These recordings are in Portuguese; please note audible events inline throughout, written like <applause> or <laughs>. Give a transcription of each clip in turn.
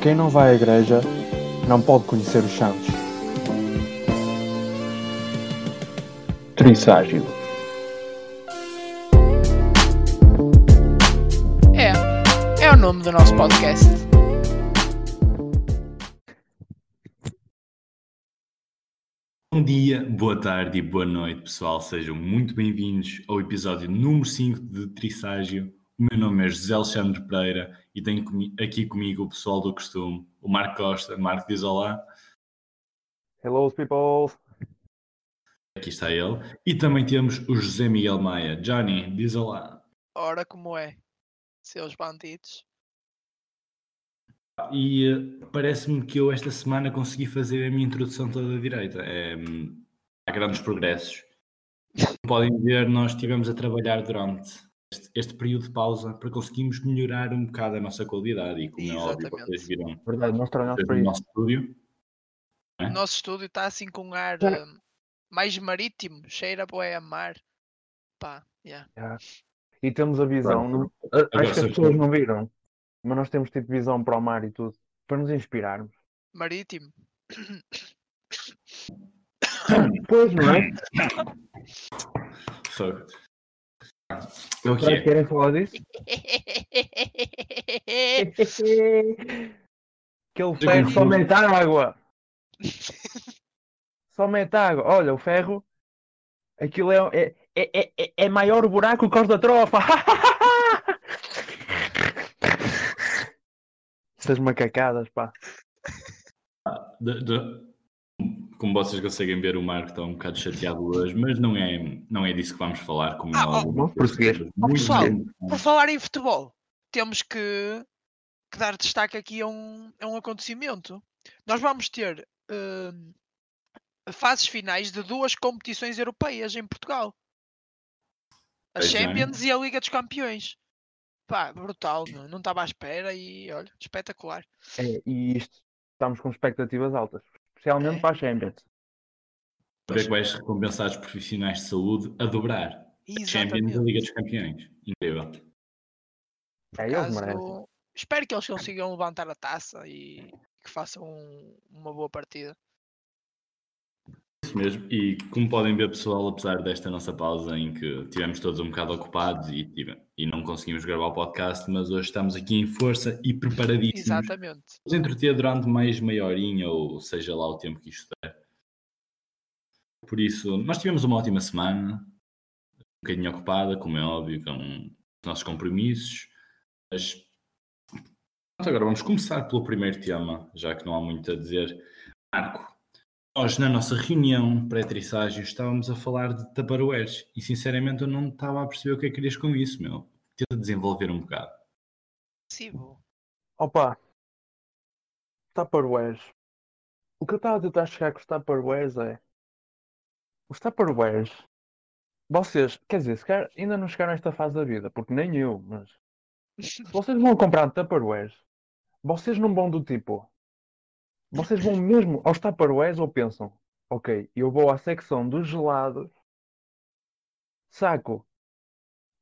Quem não vai à igreja não pode conhecer os santos. Trisságio. É, é o nome do nosso podcast. Bom dia, boa tarde e boa noite, pessoal. Sejam muito bem-vindos ao episódio número 5 de Trisságio. O meu nome é José Alexandre Pereira e tenho comi- aqui comigo o pessoal do costume, o Marco Costa. Marco diz olá, Hello, people. aqui está ele. E também temos o José Miguel Maia. Johnny, diz olá. Ora, como é? Seus bandidos. E eh, parece-me que eu esta semana consegui fazer a minha introdução toda direita. É, há grandes progressos. <laughs> Como podem ver, nós estivemos a trabalhar durante este, este período de pausa para conseguirmos melhorar um bocado a nossa qualidade. E como é óbvio, Exatamente. vocês viram Verdade, nós isso. nosso estúdio. O É? nosso estúdio está assim com um ar eh, mais marítimo, cheira boé a mar. Pá, yeah. E temos a visão. Não- Agora Acho que as pessoas não viram, mas nós temos tipo visão para o mar e tudo. Para nos inspirarmos. marítimo. Pois, não é? É o que querem falar disso? <laughs> Aquele ferro só mete água. <laughs> Só mete água. Olha, o ferro. Aquilo é, é, é, é, é maior o buraco que os da trofa. <laughs> Essas macacadas, pá. De- de- Como vocês conseguem ver, o Marco está um bocado chateado hoje, mas não é, não é disso que vamos falar. Como é Ah, oh, óbvio. vamos prosseguir. Muito pessoal, bem. Por falar em futebol, temos que, que dar destaque aqui a um, a um acontecimento. Nós vamos ter eh, fases finais de duas competições europeias em Portugal. A Pois é. Champions e a Liga dos Campeões. Pá, brutal, não não estava à espera e olha, espetacular. É, e isto, estamos com expectativas altas. Especialmente É. para a Champions. Ver que vais recompensar os profissionais de saúde a dobrar. Champions da Exatamente. Liga dos Campeões. Incrível. É, eles Caso- espero que eles consigam levantar a taça e que façam um- uma boa partida. Isso mesmo. E como podem ver, pessoal, apesar desta nossa pausa em que tivemos todos um bocado ocupados e, e não conseguimos gravar o podcast, mas hoje estamos aqui em força e preparadíssimos. Exatamente. Nos entreter durante mais meia horinha, ou seja lá o tempo que isto der. Por isso, nós tivemos uma ótima semana, um bocadinho ocupada, como é óbvio, com os nossos compromissos. Mas agora vamos começar pelo primeiro tema, já que não há muito a dizer. Marco, nós na nossa reunião pré-trisságio estávamos a falar de taparoeiros e sinceramente eu não estava a perceber o que é que querias com isso, meu. Tenta desenvolver um bocado. Possível. Opa, Tupperwares. O que eu estava a tentar chegar com os Tupperwares é. Os Tupperwares. Vocês, quer dizer, se calhar ainda não chegaram a esta fase da vida, porque nem eu, mas. Se <laughs> vocês vão comprar Tupperwares, vocês não vão do tipo. Vocês vão mesmo aos Tupperwares ou pensam, ok, eu vou à secção dos gelados, saco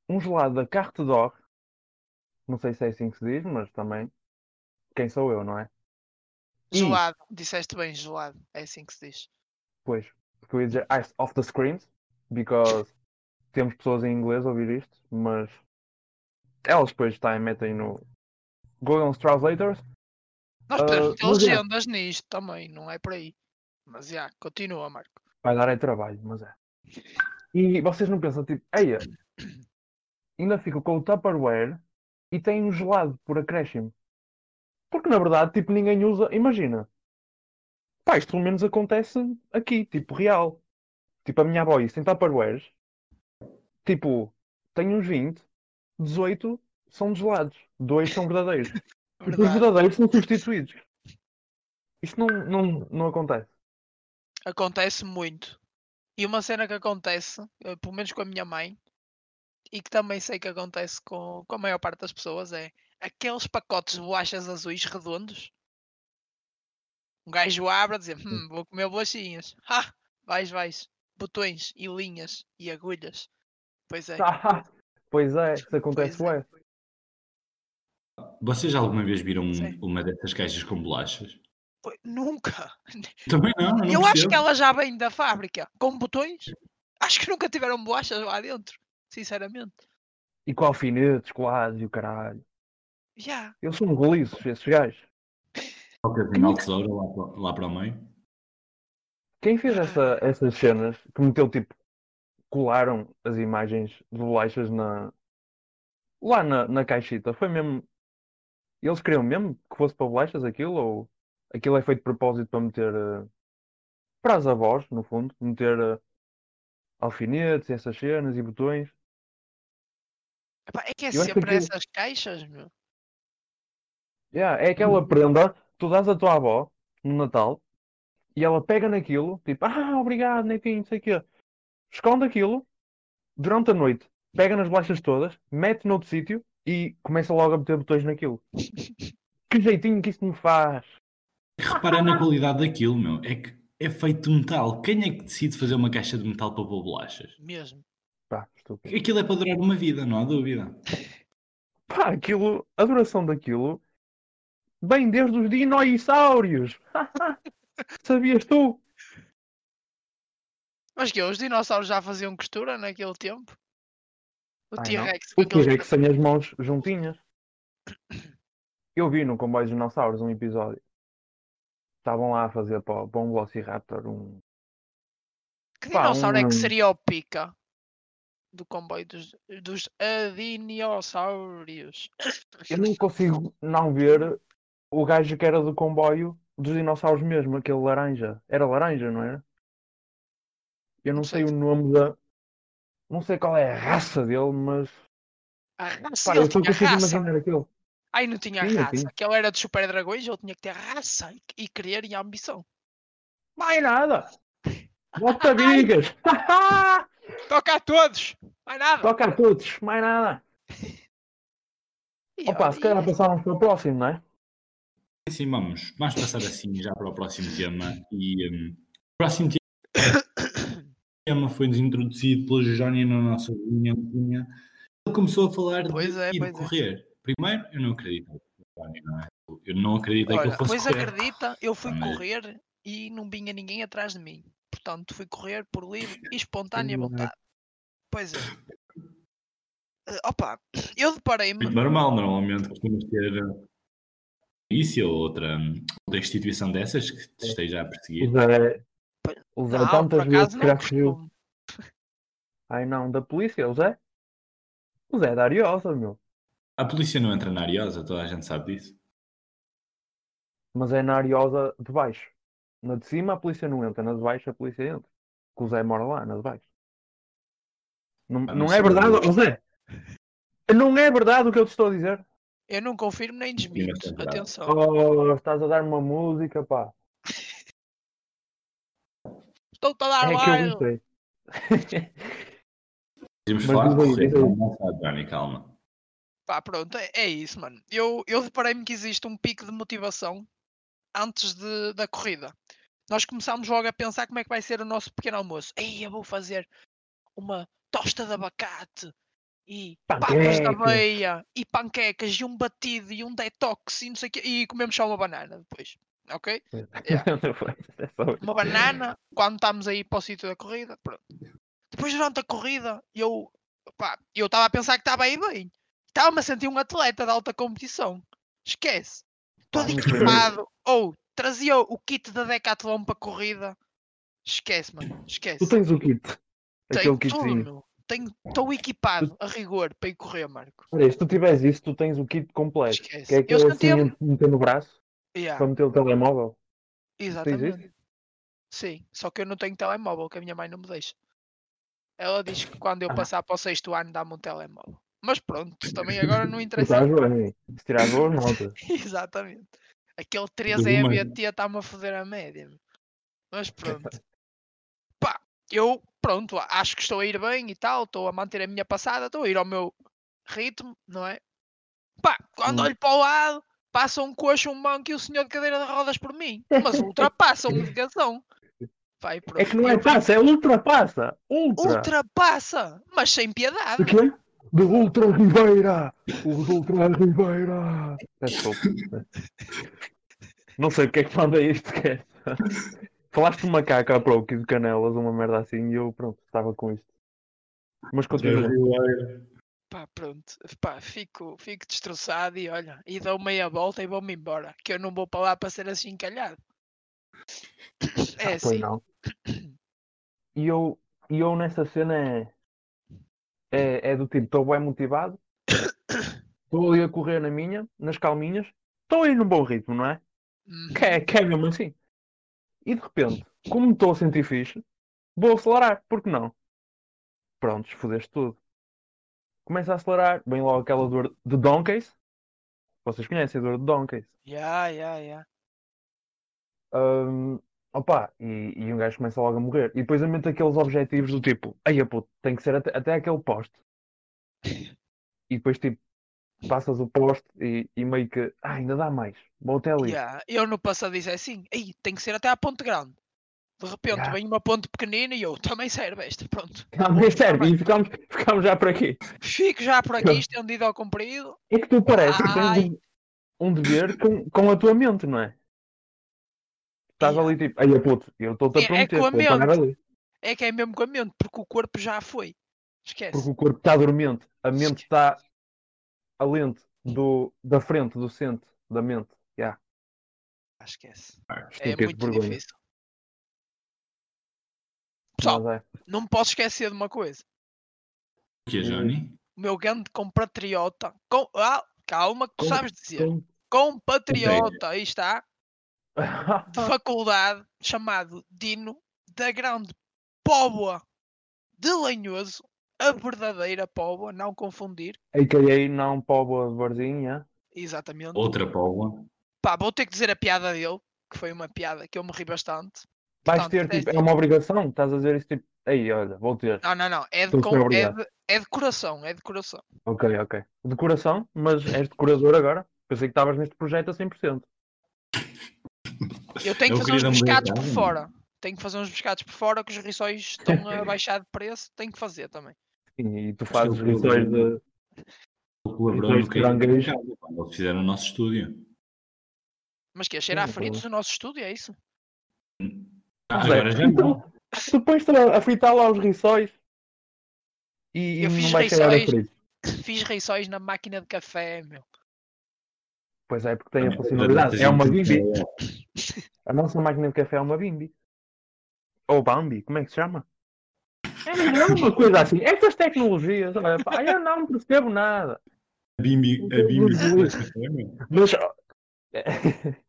um gelado da Carte d'Or, não sei se é assim que se diz, mas também, quem sou eu, não é? E- Gelado. Disseste bem, gelado. É assim que se diz. Pois, porque eu ia dizer ice off the screens, because temos pessoas em inglês a ouvir isto, mas elas depois metem no Google Translators. Nós Ah, podemos ter mas é. legendas nisto também, não é por aí. Mas já, continua, Marco. Vai dar é trabalho, mas é. E vocês não pensam, tipo, eia, ainda fico com o Tupperware e tem um gelado por acréscimo. Porque na verdade, tipo, ninguém usa. Imagina. Pá, isto pelo menos acontece aqui, tipo, real. Tipo, a minha avó isso tem Tupperwares. Tipo, tem uns 20, 18 são gelados, dois são verdadeiros. Os Verdade. verdadeiros são substituídos. Isto não, não, não acontece. Acontece muito. E uma cena que acontece, eh, pelo menos com a minha mãe, e que também sei que acontece com, com a maior parte das pessoas, é aqueles pacotes de bolachas azuis redondos. Um gajo abre a dizer, hum, vou comer bolachinhas. <laughs> Ha! Vais, vais. Botões e linhas e agulhas. Pois é. Ah, <laughs> pois é, isso acontece Pois é. Vocês alguma vez viram um- Sim. uma dessas caixas com bolachas? Oi, Nunca. <laughs> Também não, eu não Eu acho percebo. que ela já vem da fábrica com botões. Acho que nunca tiveram bolachas lá dentro. Sinceramente. E com alfinetes, colados e o caralho. Já. Eles são goliços, esses gajos. Ocasional tesoura lá, para- lá para o meio. Quem fez essa, essas cenas que meteu tipo. Colaram as imagens de bolachas na. Lá na, na caixita. Foi mesmo. Eles queriam mesmo que fosse para bolachas aquilo? Ou aquilo é feito de propósito para meter. eh, para as avós, no fundo. Meter eh, alfinetes, essas cenas e botões. Epá, é que é Eu acho que sempre aquilo- essas caixas, meu. Yeah, é aquela prenda que tu dás à tua avó no Natal e ela pega naquilo, tipo, ah, obrigado, netinho, não sei o quê. Esconde aquilo durante a noite, pega nas bolachas todas, mete noutro sítio e começa logo a meter botões naquilo. Que jeitinho que isto me faz. Repara na qualidade daquilo, meu. É que é feito de metal. Quem é que decide fazer uma caixa de metal para pôr bolachas? Mesmo. Pá, estúpido. Aquilo é para durar uma vida, não há dúvida. <laughs> Pá, aquilo, a duração daquilo vem desde os dinossauros. <laughs> Sabias tu? Mas que os dinossauros já faziam costura naquele tempo? O T-Rex. O T-Rex sem as mãos juntinhas. Eu vi no Comboio dos Dinossauros um episódio. Estavam lá a fazer para, para um Velociraptor um. Que Pá, dinossauro é um- que seria o pica do comboio dos, dos dinossauros? <coughs> Eu não consigo não ver o gajo que era do comboio dos dinossauros mesmo, aquele laranja. Era laranja, não era? Eu não Não sei sei. o nome da. Não sei qual é a raça dele, mas. A raça, Pá, ele eu consigo raça. imaginar aquele. Ai, não tinha Tinha, raça. tinha. Aquele era dos super dragões, ele tinha que ter raça e, e querer e ambição. Mais nada! <laughs> Bota bigas! <laughs> Toca a todos! Mais nada! Toca a todos, mais nada! E Opa, se calhar e- passávamos para o próximo, não é? Sim, vamos. Vamos passar assim já para o próximo tema. E hum, o próximo tema foi-nos introduzido pelo Johnny na nossa linha. linha. Ele começou a falar Pois de é, ir pois é. correr. Primeiro, eu não acredito é? Eu não acreditei que ele fosse pois correr. acredita, eu fui mas- correr e não vinha ninguém atrás de mim. Portanto, fui correr por livre e espontânea é. vontade. Pois é. Eh, opa, eu deparei-me. Muito normal, normalmente costumas ter uh, polícia ou outra, outra instituição dessas que te esteja a perseguir. Zé, o Zé Não, tantas vezes que não já fugiu. Ai não, da polícia, o Zé? O Zé é da Ariosa, meu. A polícia não entra na Ariosa, toda a gente sabe disso. Mas é na Ariosa de baixo. Na de cima a polícia não entra, na de baixo a polícia entra. Que o Zé mora lá, na de baixo. Não, Ah, não não sei, é verdade, o Zé? Não é verdade o que eu te estou a dizer? Eu não confirmo nem desminto. mas é. Atenção. Oh, estás a dar uma música, pá. Estou-te a dar É que eu baile. <laughs> Podemos Mas falar de correr, sabe, Johnny, calma. Pá, pronto, é, é isso, mano. Eu, eu deparei-me que existe um pico de motivação antes de, da corrida. Nós começámos logo a pensar como é que vai ser o nosso pequeno almoço. Ei, eu vou fazer uma tosta de abacate e papas de Panquecas. aveia e panquecas e um batido e um detox e não sei o quê. E comemos só uma banana depois. Ok? <laughs> Foi, é. Uma banana quando estamos aí para o sítio da corrida. Pronto. Depois durante a corrida eu pá, eu estava a pensar que estava aí bem. Estava-me a sentir um atleta de alta competição. Esquece. Todo equipado. Ou trazia o kit da Decathlon para a corrida. Esquece, mano. Esquece. Tu tens o kit. Tenho Aquele tudo, kitzinho. meu. Tenho- Estou equipado a rigor para ir correr, Marco. Olha, se tu tiveres isso, tu tens o kit completo. Esquece. Que é Eu aquele assim sentia-me. a meter no braço Yeah, para meter o telemóvel. exatamente. Sim, só que eu não tenho telemóvel, que a minha mãe não me deixa. Ela diz que quando eu Ah. passar para o sexto ano dá-me um telemóvel. Mas pronto, também agora não <laughs> interessa. Se tirar boas notas. Exatamente. Aquele 3 Tudo bem. EBT está-me a foder a média. Mas pronto. <laughs> Pá, eu, pronto, acho que estou a ir bem e tal, estou a manter a minha passada, estou a ir ao meu ritmo, não é? Pá, quando Hum. olho para o lado, passa um coxo, um manco e o senhor de cadeira de rodas por mim. <laughs> Mas ultrapassa a medicação. Vai, É que não é passa, é ultrapassa. Ultra. Ultrapassa, mas sem piedade. O quê? de Ultra Ribeira! Os Ultra Ribeira! Não sei o que é que manda isto, que é. Falaste de macaco à pro de canelas, uma merda assim, e eu, pronto, estava com isto. Mas continua. Pá, pronto. Pá, fico, fico destroçado e olha, e dou meia volta e vou-me embora. Que eu não vou para lá para ser assim encalhado. <coughs> É Ah, assim. não. <coughs> E eu, e eu nessa cena é, é, é do tipo, estou bem motivado, <coughs> estou ali a correr na minha, nas calminhas, estou aí num bom ritmo, não é? Uhum. Que é, que é mesmo assim. E de repente, como estou a sentir fixe, vou acelerar, porque não? Prontos, fodeste tudo. Começa a acelerar, vem logo aquela dor de Donkeys. Vocês conhecem a dor de Donkeys? Ya, ya, ya. Hum, opa, e, e um gajo começa logo a morrer. E depois aumenta aqueles objetivos do tipo, ai puto, tem que ser até, até aquele poste. <laughs> E depois tipo, passas o poste e, e meio que, ah, ainda dá mais, vou até ali. Ya. Eu no passado disse assim, Ei, tem que ser até à ponte grande. De repente vem uma ponte pequenina e eu também serve esta, pronto. Mas serve, e ficamos, ficamos já por aqui. Fico já por aqui estendido ao comprido. É que tu parece que tens um, um dever com, com a tua mente, não é? Estás ali tipo, ai puto, eu estou-te É- a é prometer, com a mente. É que é mesmo com a mente, porque o corpo já foi. Esquece. Porque o corpo está dormente, a mente está alente do, da frente, do centro da mente. Ya. Ah, Esquece. Ah, É muito vergonha. difícil. Pessoal, Mas é. não me posso esquecer de uma coisa. O que é, Johnny? O meu grande compatriota. Com... Ah, calma, que tu Com- sabes dizer. Com- Compatriota, aí está. De <laughs> faculdade, chamado Dino, da grande Póvoa de Lanhoso. A verdadeira Póvoa, não confundir. AKA não povo de Barzinha. Exatamente. Outra Paula. Pá, vou ter que dizer a piada dele, que foi uma piada que eu me ri bastante. Vais Portanto, ter, é tipo, é assim. uma obrigação? Estás a dizer isso tipo, aí, olha, vou ter. Não, não, não. É de, Estou com- super é de, é de coração, é de coração. Ok, ok. Decoração, mas és decorador agora? Pensei que estavas neste projeto a 100%. Eu tenho que fazer uns pescados por fora. Tenho que fazer uns pescados por fora que os riçóis estão a <laughs> baixar de preço. Tenho que fazer também. Sim, e tu fazes rissóis de. Que quando caranguejos. eles fizeram o nosso estúdio. Mas que é cheirar então. no nosso estúdio, é isso? Ah, agora já não. então, tu pões-te a a fritar lá os rissóis e, Eu não fiz vai rissóis. frito. Fiz riçóis na máquina de café, meu. Pois é, porque tem a funcionalidade. tens É uma um- bimbi. A nossa máquina de café é uma bimbi. Ou Bambi, como é que se chama? É, não é uma coisa assim. Estas tecnologias, olha, pá, eu não percebo nada. A Bimbi, a Bimbi faz café, meu. Mas. <laughs>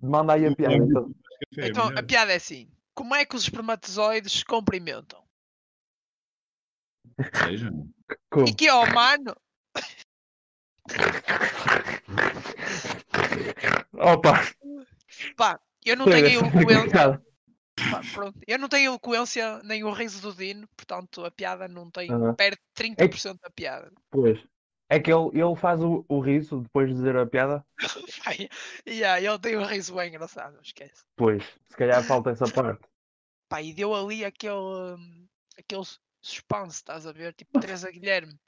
Manda aí a piada. Então. Café, Então, a piada é assim. Como é que os espermatozoides se cumprimentam? Seja? E que é o mano? Opa, Pá, eu não chega, tenho eloquência. pá, pronto, eu não tenho eloquência nem o riso do Dino, portanto a piada não tem. Aham. Perde 30% da piada. Pois. É que ele, ele faz o, o riso depois de dizer a piada? <laughs> Yeah, ele tem um riso bem engraçado, esquece. Pois. Se calhar falta essa <laughs> parte. Pá, e deu ali aquele, aquele suspense, estás a ver? Tipo Teresa Guilherme.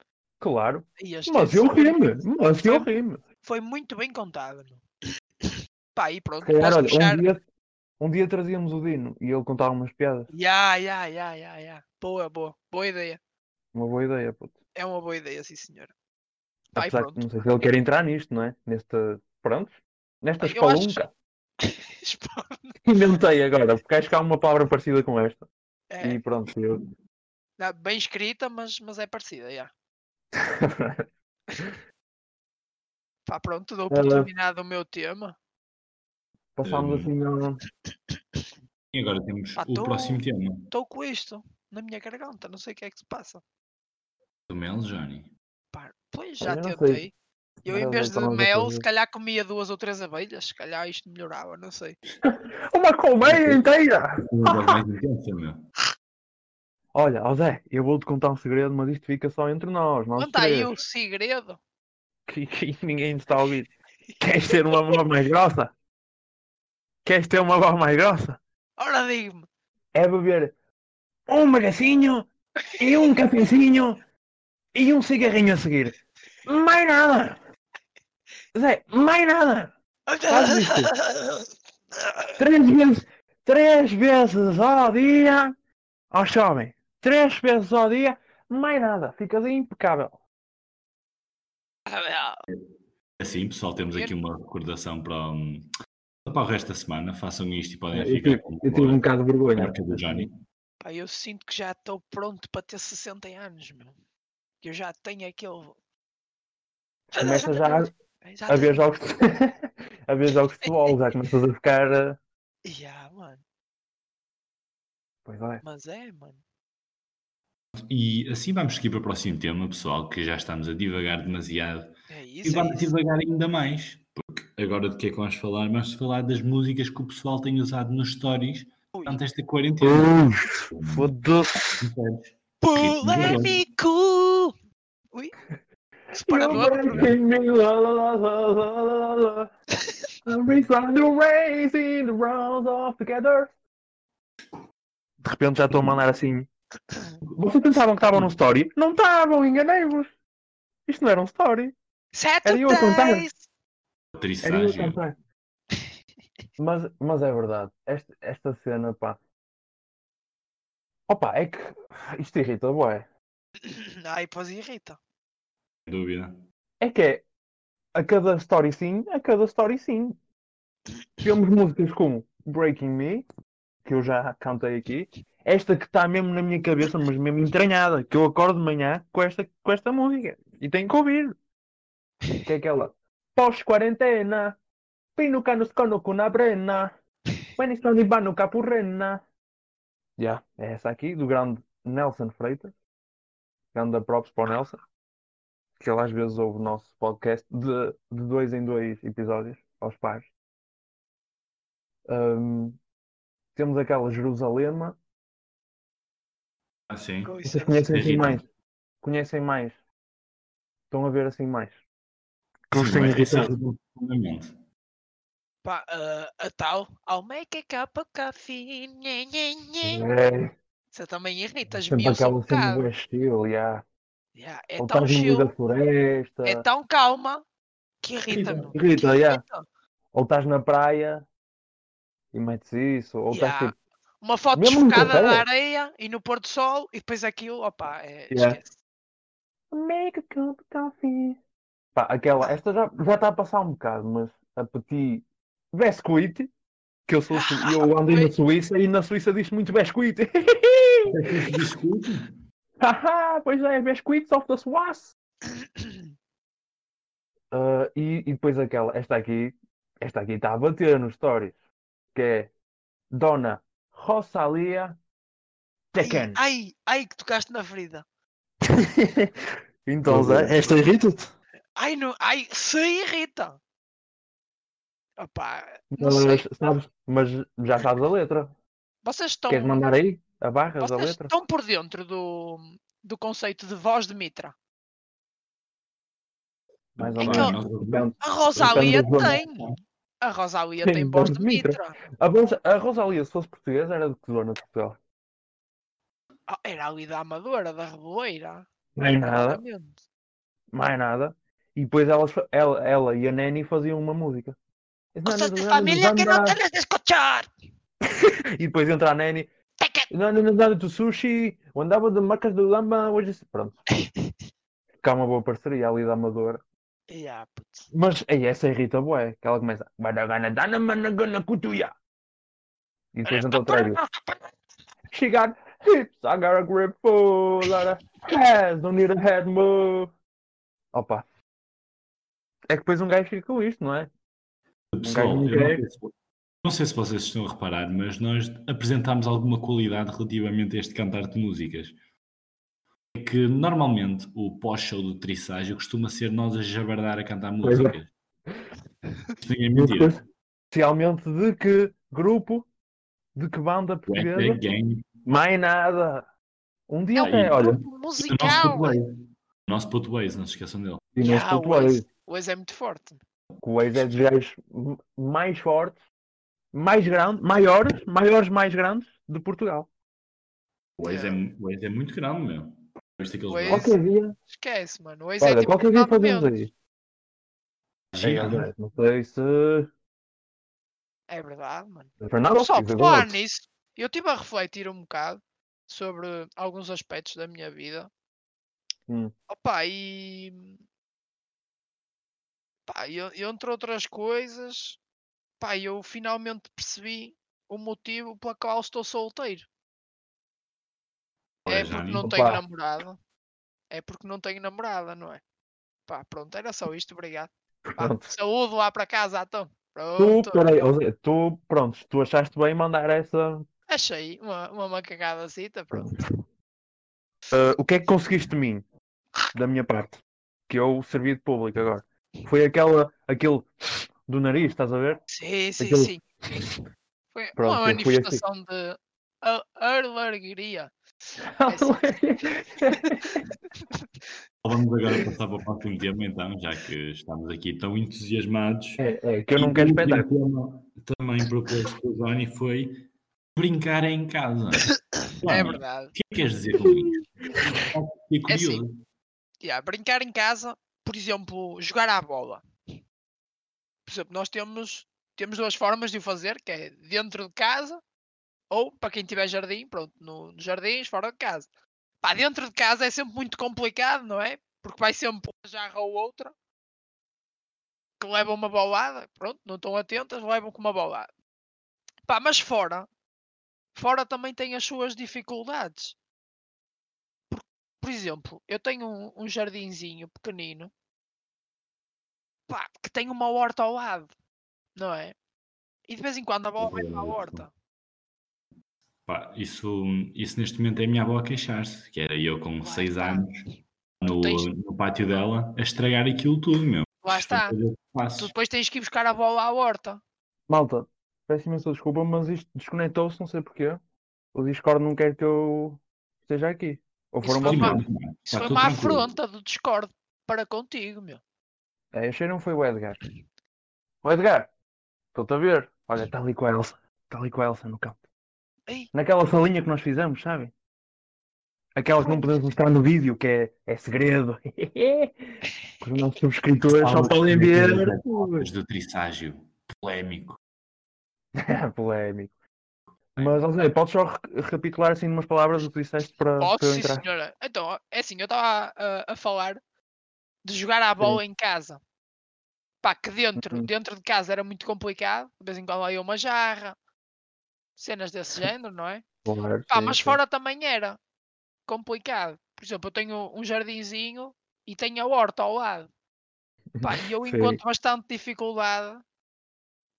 Claro. Aí, Mas eu rimo. Mas eu rimo. foi muito bem contado. <coughs> Pá, e pronto, calhar, olha, puxar. um dia, um dia trazíamos o Dino e ele contava umas piadas. Ya, ya, ya, ya, ya. Boa, boa. Boa ideia. Uma boa ideia, puto. É uma boa ideia, sim senhora. E Apesar que não sei se ele quer entrar nisto, não é? Neste. Pronto. Nesta acho- espalunca. <laughs> Inventei agora, porque acho que há uma palavra parecida com esta. É, E pronto, eu. bem escrita, mas, mas é parecida, já. <laughs> Pá, pronto, dou por terminado o meu tema. Passámos Hum. assim ao. E agora temos Ah, o tô- próximo tema. Estou com isto na minha garganta, não sei o que é que se passa. Do Mel, Johnny. Pois já sei. tentei. Eu em vez de mel, se calhar comia duas ou três abelhas, se calhar isto melhorava, não sei. <laughs> Uma colmeia inteira! <laughs> Olha, Zé, eu vou-te contar um segredo, mas isto fica só entre nós. nós Conta aí o segredo. que, que ninguém nos está a ouvir. Queres ter uma voz mais grossa? Queres ter uma voz mais grossa? Ora diga-me. É beber um bagacinho e um cafezinho e um cigarrinho a seguir. Mais nada! Zé, mais nada! Faz isto. Três vezes, três vezes ao dia, ó jovem, três vezes ao dia, mais nada, ficas impecável. Assim, pessoal, temos aqui uma recordação para, o- para o resto da semana. Façam isto e podem Eu ficar tive, com eu tive um bocado de vergonha. marca do Johnny. Pá, eu sinto que já estou pronto para ter 60 anos, meu. Que eu já tenho aquele. Começa já Já a ver jogos, <laughs> a ver jogos de futebol, já começas a ficar. Ya, mano. Pois é. Mas é, mano. E assim vamos seguir para o próximo tema, pessoal, que já estamos a divagar demasiado. É E isso, é vamos isso. divagar ainda mais. Porque agora de que é que vamos falar? Vamos falar das músicas que o pessoal tem usado nos stories Ui. durante esta quarentena. Foda-se. Polémico! Racing the rounds off together. De repente já estou a mandar assim. Vocês pensavam que estavam num story? Não estavam, enganei-vos. Isto não era um story. Era eu a contar. Era eu a cantar. <laughs> Mas, mas é verdade. Esta, esta cena, pá. Opa, é que isto irrita, boé. Ai, pois irrita. Dúvida. É que é a cada story sim, a cada story sim. Temos músicas como Breaking Me, que eu já cantei aqui. Esta que está mesmo na minha cabeça, mas mesmo entranhada, que eu acordo de manhã com esta, com esta música. E tenho que ouvir. Que é aquela Pós-quarentena, Pino canos cono na brena, When it's only no capurrena. Já, é essa aqui, do grande Nelson Freitas. Grande props para o Nelson que ele às vezes ouve o nosso podcast de, de dois em dois episódios aos pares. Ahm, temos aquela Jerusalema. Ah, sim. Vocês conhecem assim mais? Conhecem mais? Estão a ver assim mais? Que Sim, têm é irritado. profundamente. Pá, ah, a tal I'll make a cup of coffee. Nhê, nhê, nhê. É, Você também irrita, sempre esmiuça um aquela cena bocado. do estilo, já. Yeah, é Ou tão estás no meio da chill, floresta, é tão calma que irrita, Irrita. irrita. Irrita. Ou estás na praia e metes isso, ou estás Yeah. tipo. Uma foto Mesmo desfocada da areia e no pôr do sol e depois aquilo, opa, é, Yeah. esquece. Make a cup of coffee. Pá, aquela, esta já já está a passar um bocado, mas a Petit Bescuit, que eu, sou, <laughs> eu andei na Suíça e na Suíça diz muito Bescuit. Haha, pois é, Bescuit of the Swiss. Ah, e, e depois aquela, esta aqui, esta aqui está a bater nos stories, que é Dona Rosalia Tekken. Ai, ai, que tocaste na ferida. <laughs> então, Zé, esta irrita-te? Ai, não, ai, se irrita. Opa, não sei. Mas, sabes, mas já sabes a letra. Vocês estão, Queres mandar aí a barra vocês letra? estão por dentro do, do conceito de voz de Mitra. Mais ou É que menos. A Rosalia tem. A Rosalia Tem tem voz de Mitra. Mitra. A, Rosa- a Rosalia, se fosse portuguesa, era de que zona de Portugal? Ah, era ali da Amadora, da Reboeira. Mais nada, mais nada. E depois elas, ela, ela e a Nani faziam uma música. Cosas de família que não tens de escuchar. <laughs> E depois entra a Nani. Não, não, não, não, do sushi, o andava de marcas do lama, hoje. Pronto. <laughs> Fica uma boa parceria ali da Amadora. Yeah, putz. Mas aí essa irrita bué, que ela começa. Badagana dana managana kutuya. E depois entra o trailer. <laughs> She got hips, I got a grip full, lot of hands, don't need a head move. Opa. É que depois um gajo fica com isto, não é? Pessoal, gajo eu não não, sei se, vocês estão a reparar, mas nós apresentámos alguma qualidade relativamente a este cantar de músicas. É que normalmente o pós-show do Trisságio costuma ser nós a jabardar a cantar é. músicas. Isto é mentira. Especialmente de que grupo, de que banda portuguesa? Mais nada. Um dia É até, olha. grupo o nosso musical. Putways. O nosso Putways, não se esqueçam dele. E Yeah, o. Waze- o Waze é muito forte. o Waze é dos gajos mais fortes, mais grandes, maiores, maiores, mais grandes de Portugal. O Waze é, o Waze é muito grande, meu. Blocos? Qualquer dia, Esquece, mano. Hoje é olha, tipo qualquer dia fazemos aí. Não sei se. É verdade, mano. Fernando, Só se por falar nisso, eu estive a refletir um bocado sobre alguns aspectos da minha vida. Hum. Opa, e. Pá, eu, entre outras coisas, pá, eu finalmente percebi o motivo pela qual estou solteiro. É porque não tenho namorada. É porque não tenho namorada, não é? Pá, pronto, era só isto, obrigado. Pá, saúde lá para casa, então. Tu, Pronto. peraí, ou seja, tu, pronto, tu achaste bem mandar essa. Achei uma, uma macagadacita, pronto. Uh, o que é que conseguiste de mim? Da minha parte. Que eu servi de público agora. Foi aquela, aquele do nariz, estás a ver? Sim, sim, Aquele- sim. Foi Pronto, uma assim. manifestação de a- alegria. <laughs> assim. <laughs> Vamos agora passar para o próximo tema, então, já que estamos aqui tão entusiasmados. é, é, que eu não quero espetáculo. tema Também proposto pelo Johnny foi brincar em casa. <coughs> É verdade. O que é que queres dizer com isto? Fiquei É assim, curioso. Yeah, brincar em casa, por exemplo, jogar à bola. Por exemplo, nós temos, temos duas formas de o fazer, que é dentro de casa ou para quem tiver jardim, pronto, no, nos jardins, fora de casa. Pá, dentro de casa é sempre muito complicado, não é? Porque vai sempre uma jarra ou outra que levam uma bolada, pronto, não estão atentas, levam com uma bolada. Pá, mas fora, fora também tem as suas dificuldades. Por, por exemplo, eu tenho um, um jardinzinho pequenino pá, que tem uma horta ao lado, não é? E de vez em quando a bola vai para a horta. Pá, isso, isso neste momento é a minha avó a queixar-se, que era eu com Lá 6 está. anos no, tens- no pátio dela a estragar aquilo tudo, meu. Lá foi está. Tu depois tens que ir buscar a bola à horta. Malta, peço imensa desculpa, mas isto desconectou-se, não sei porquê. O Discord não quer que eu esteja aqui. Ou Isso foram foi Sim, uma- Isso foi uma afronta do Discord para contigo, meu. É, achei não foi o Edgar. O Edgar, estou-te a ver. Olha, está ali com a Elsa. Está ali com a Elsa no campo. Ei. Naquela salinha que nós fizemos, sabem? Aquela que não podemos mostrar no vídeo, que é, é segredo. <laughs> Os nossos subscritores só podem de ver. <laughs> do trisságio polémico. Polémico. Mas, ou seja, podes só re- recapitular assim umas palavras o que disseste para, Posso, para eu sim, entrar? senhora. Então, é assim, eu estava a, a falar de jogar à bola em casa. Pá, que dentro, Uhum. dentro de casa era muito complicado. De vez em quando ia uma jarra. Cenas desse <laughs> género, não é? Claro, Pá, sim, mas sim. fora também era complicado. Por exemplo, eu tenho um jardinzinho e tenho a horta ao lado. Pá, e eu <laughs> encontro bastante dificuldade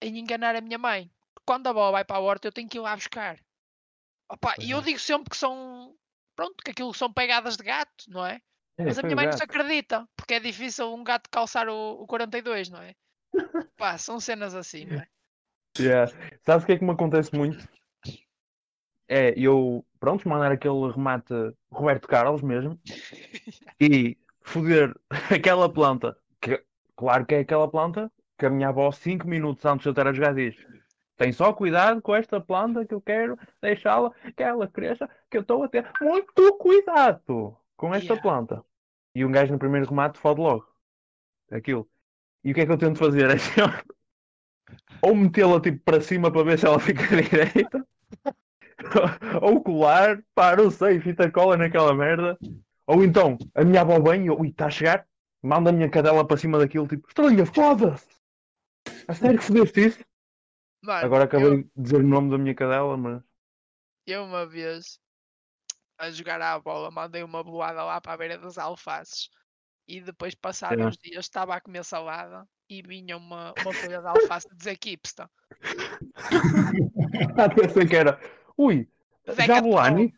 em enganar a minha mãe. Quando a bola vai para a horta, eu tenho que ir lá buscar. Opa, e eu é. digo sempre que são. Pronto, que aquilo são pegadas de gato, não é? É, Mas a minha mãe não se acredita, porque é difícil um gato calçar o, o 42, não é? Pá, são cenas assim, não é? Yeah. Sabes o que é que me acontece muito? É eu, pronto, mandar aquele remate Roberto Carlos mesmo e foder <laughs> aquela planta, que claro que é aquela planta que a minha avó, 5 minutos antes de eu estar a jogar, diz: Tem só cuidado com esta planta que eu quero deixá-la, que ela cresça, que eu estou a ter muito cuidado com esta Yeah. planta. E um gajo no primeiro remate fode logo aquilo. E o que é que eu tento fazer? É <laughs> ou metê-la tipo para cima para ver se ela fica direita, <laughs> ou colar, pá, não sei, fita cola naquela merda, ou então a minha avó eu, ui, está a chegar, manda a minha cadela para cima daquilo, tipo, estranha, foda-se! A sério que fizeste isso? Mano, Agora eu- acabei de dizer o nome da minha cadela, mas Eu uma vez a jogar à bola mandei uma bolada lá para a beira das alfaces e depois passados É. uns dias estava a comer salada e vinha uma, uma folha de alface dizer Kipsta. <laughs> ah, pensei que era, ui, Zeca Jabulani?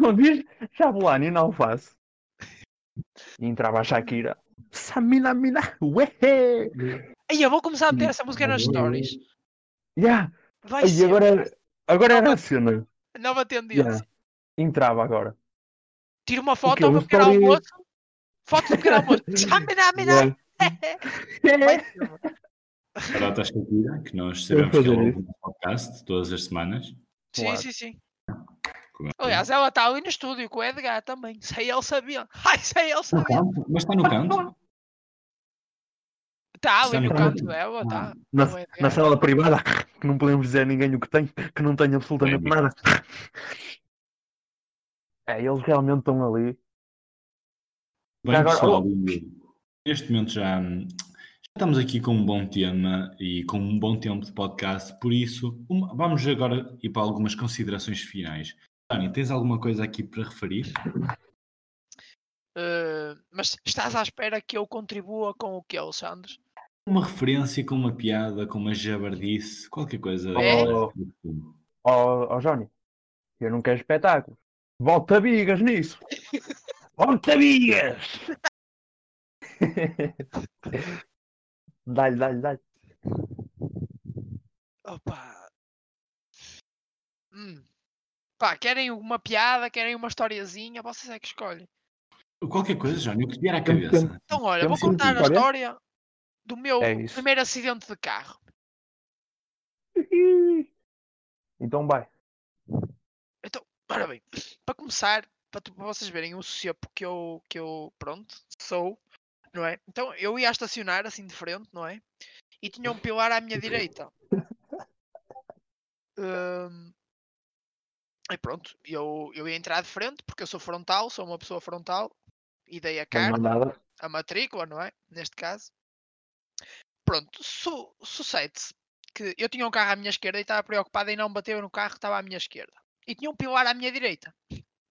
Não <laughs> diz Jabulani na alface. E entrava a Shakira. Samina mina, ué! Aí eu vou começar a meter essa música nas stories. Yeah. Vai Ai, ser agora, era- agora era a cena. nova tendência. Yeah. Entrava agora. Tira uma foto ao meu pequeno story- almoço. Foto do pequeno almoço. Samina, mina. Yeah. Vai ser, mano. Para a Shakira, que nós sabemos que ela ouve o podcast todas as semanas. Sim, Claro. sim, sim. é Aliás, ela está ali no estúdio com o Edgar também. Sei ele sabia. Ai, sei ele sabia. canto? Mas está no canto? Está Está ali no no canto? dela, Ah. está. Na, O Edgar. na sala privada, <laughs> que não podemos dizer a ninguém o que tem, que não tem absolutamente Bem, nada. É, eles realmente estão ali. Bem, agora- pessoal, oh. neste momento já, já estamos aqui com um bom tema e com um bom tempo de podcast, por isso uma- vamos agora ir para algumas considerações finais. Tânia, tens alguma coisa aqui para referir? Eh, mas estás à espera que eu contribua com o que, Alexandre? Uma referência com uma piada, com uma jabardice, qualquer coisa. É? Oh. Ó ó, Johnny, eu não quero espetáculos. Volta bigas nisso! Volta bigas! <laughs> dá-lhe, dá-lhe, dá-lhe. Opa. Hum. Pá, querem uma piada, querem uma historiazinha, vocês é que escolhem. Qualquer coisa, Johnny, o que vier à cabeça. Então, olha, vou contar a história do meu É primeiro acidente de carro. Então vai. Ora bem, para começar, para, tu- para vocês verem o cepo que eu, que eu, pronto, sou, não é? Então, eu ia estacionar assim de frente, não é? E tinha um pilar à minha direita. Hum, e pronto, eu, eu ia entrar de frente, porque eu sou frontal, sou uma pessoa frontal, e dei a carta a matrícula, não é? Neste caso. Pronto, su sucede-se que eu tinha um carro à minha esquerda e estava preocupado em não bater no carro que estava à minha esquerda. E tinha um pilar à minha direita.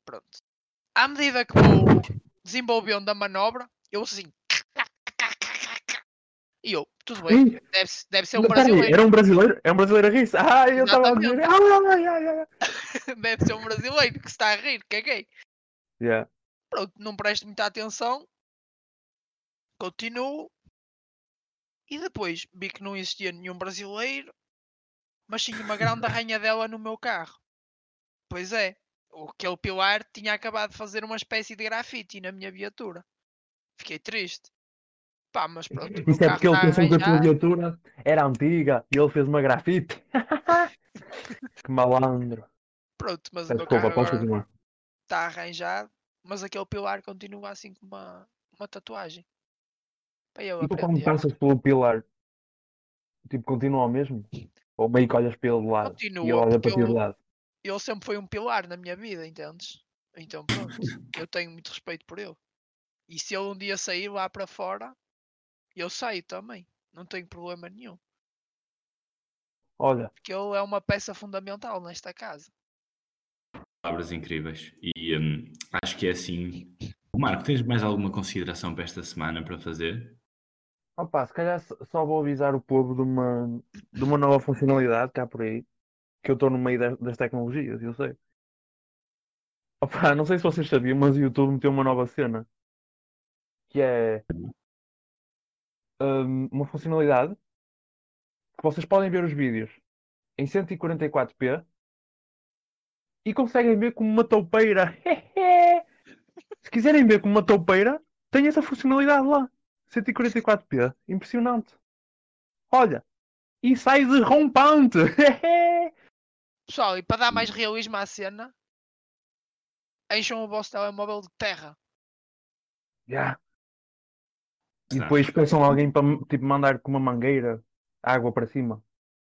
Pronto. À medida que vou desenvolvendo a manobra, eu assim. E eu, tudo bem, deve, deve ser um brasileiro. Era um brasileiro? É um brasileiro a rir-se. Ah, eu estava a dizer. Ai, ai, ai. <laughs> Deve ser um brasileiro que se está a rir, caguei. Yeah. Pronto, não presto muita atenção. Continuo. E depois vi que não existia nenhum brasileiro, mas tinha uma grande arranhadela no meu carro. Pois é, aquele pilar tinha acabado de fazer uma espécie de grafite na minha viatura. Fiquei triste. Pá, mas pronto. o meu Isso é porque ele está pensou que a tua viatura era antiga e ele fez uma grafite. <laughs> que malandro. Pronto, mas o meu Desculpa, carro podes agora está arranjado, mas aquele pilar continua assim com uma, uma tatuagem. Para eu E tu quando passas pelo pilar, tipo, continua ao mesmo? Ou meio que olhas de lado? e Continua, olha porque para eu, lado? Ele sempre foi um pilar na minha vida, entendes? Então pronto, eu tenho muito respeito por ele. E se ele um dia sair lá para fora, eu saio também. Não tenho problema nenhum. Olha, Porque ele é uma peça fundamental nesta casa. Palavras incríveis. E hum, acho que é assim. Marco, tens mais alguma consideração para esta semana para fazer? opa, se calhar só vou avisar o povo de uma, de uma nova funcionalidade que há por aí. Que eu estou no meio das, tecnologias, eu sei. Opa, <laughs> não sei se vocês sabiam, mas o YouTube meteu uma nova cena. Que é hum, uma funcionalidade que vocês podem ver os vídeos em 144p e conseguem ver como uma toupeira. <laughs> Se quiserem ver como uma toupeira, tem essa funcionalidade lá. 144p. Impressionante. Olha. E sai de rompante. <laughs> Pessoal, e para dar mais realismo à cena, encham o vosso telemóvel de terra. Já. E depois peçam alguém para tipo, mandar com uma mangueira água para cima.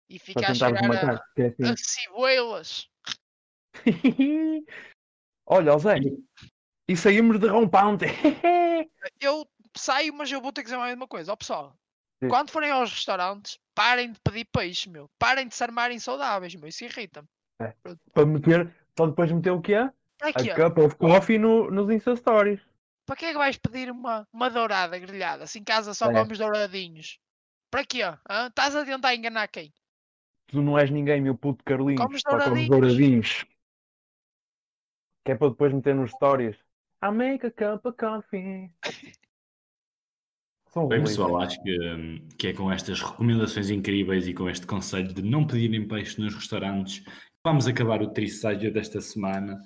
E Para fica a tentar cheirar a, é assim. a cibuelas. <laughs> Olha, Zé. E saímos de rompante. <laughs> eu saio, mas eu vou ter que dizer mais uma coisa. Ó pessoal, Diz. quando forem aos restaurantes, parem de pedir peixe, meu. Parem de se armarem saudáveis, meu. Isso irrita-me. para meter, para depois meter o quê? Para A quê? cup of coffee no, nos Insta Stories. Para que é que vais pedir uma, uma dourada grelhada? Se em casa só É. comes douradinhos. Para quê? hã? Estás a tentar enganar quem? Tu não és ninguém, meu puto Carlinhos. Comes Só comes douradinhos. douradinhos. Que é para depois meter nos stories. I make a cup of coffee. <laughs> São Bem, pessoal, acho que, que é com estas recomendações incríveis e com este conselho de não pedirem peixe nos restaurantes que vamos acabar o Trisságio desta semana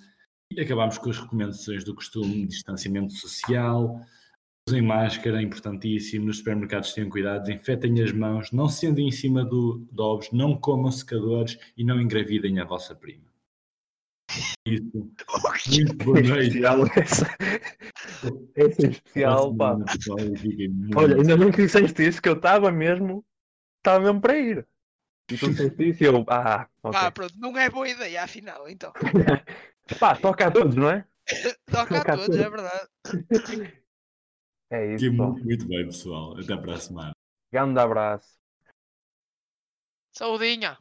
e acabamos com as recomendações do costume, distanciamento social, usem máscara, é importantíssimo, nos supermercados tenham cuidado, desinfetem as mãos, não se andem em cima do, de ovos, não comam secadores e não engravidem a vossa prima. Isso. Muito boa noite. especial essa. Essa é especial, pá. Olha, ainda bem que disseste isso, que eu estava mesmo, estava mesmo para ir. E <laughs> tu disseste isso e eu, ah, ok. Ah, pronto, não é boa ideia, afinal, então. <laughs> Pá, toca a todos, não é? <laughs> Toca a Toca a todos, é todos. verdade. É isso, muito, muito bem, pessoal. Até para a semana. Grande abraço. Saudinha.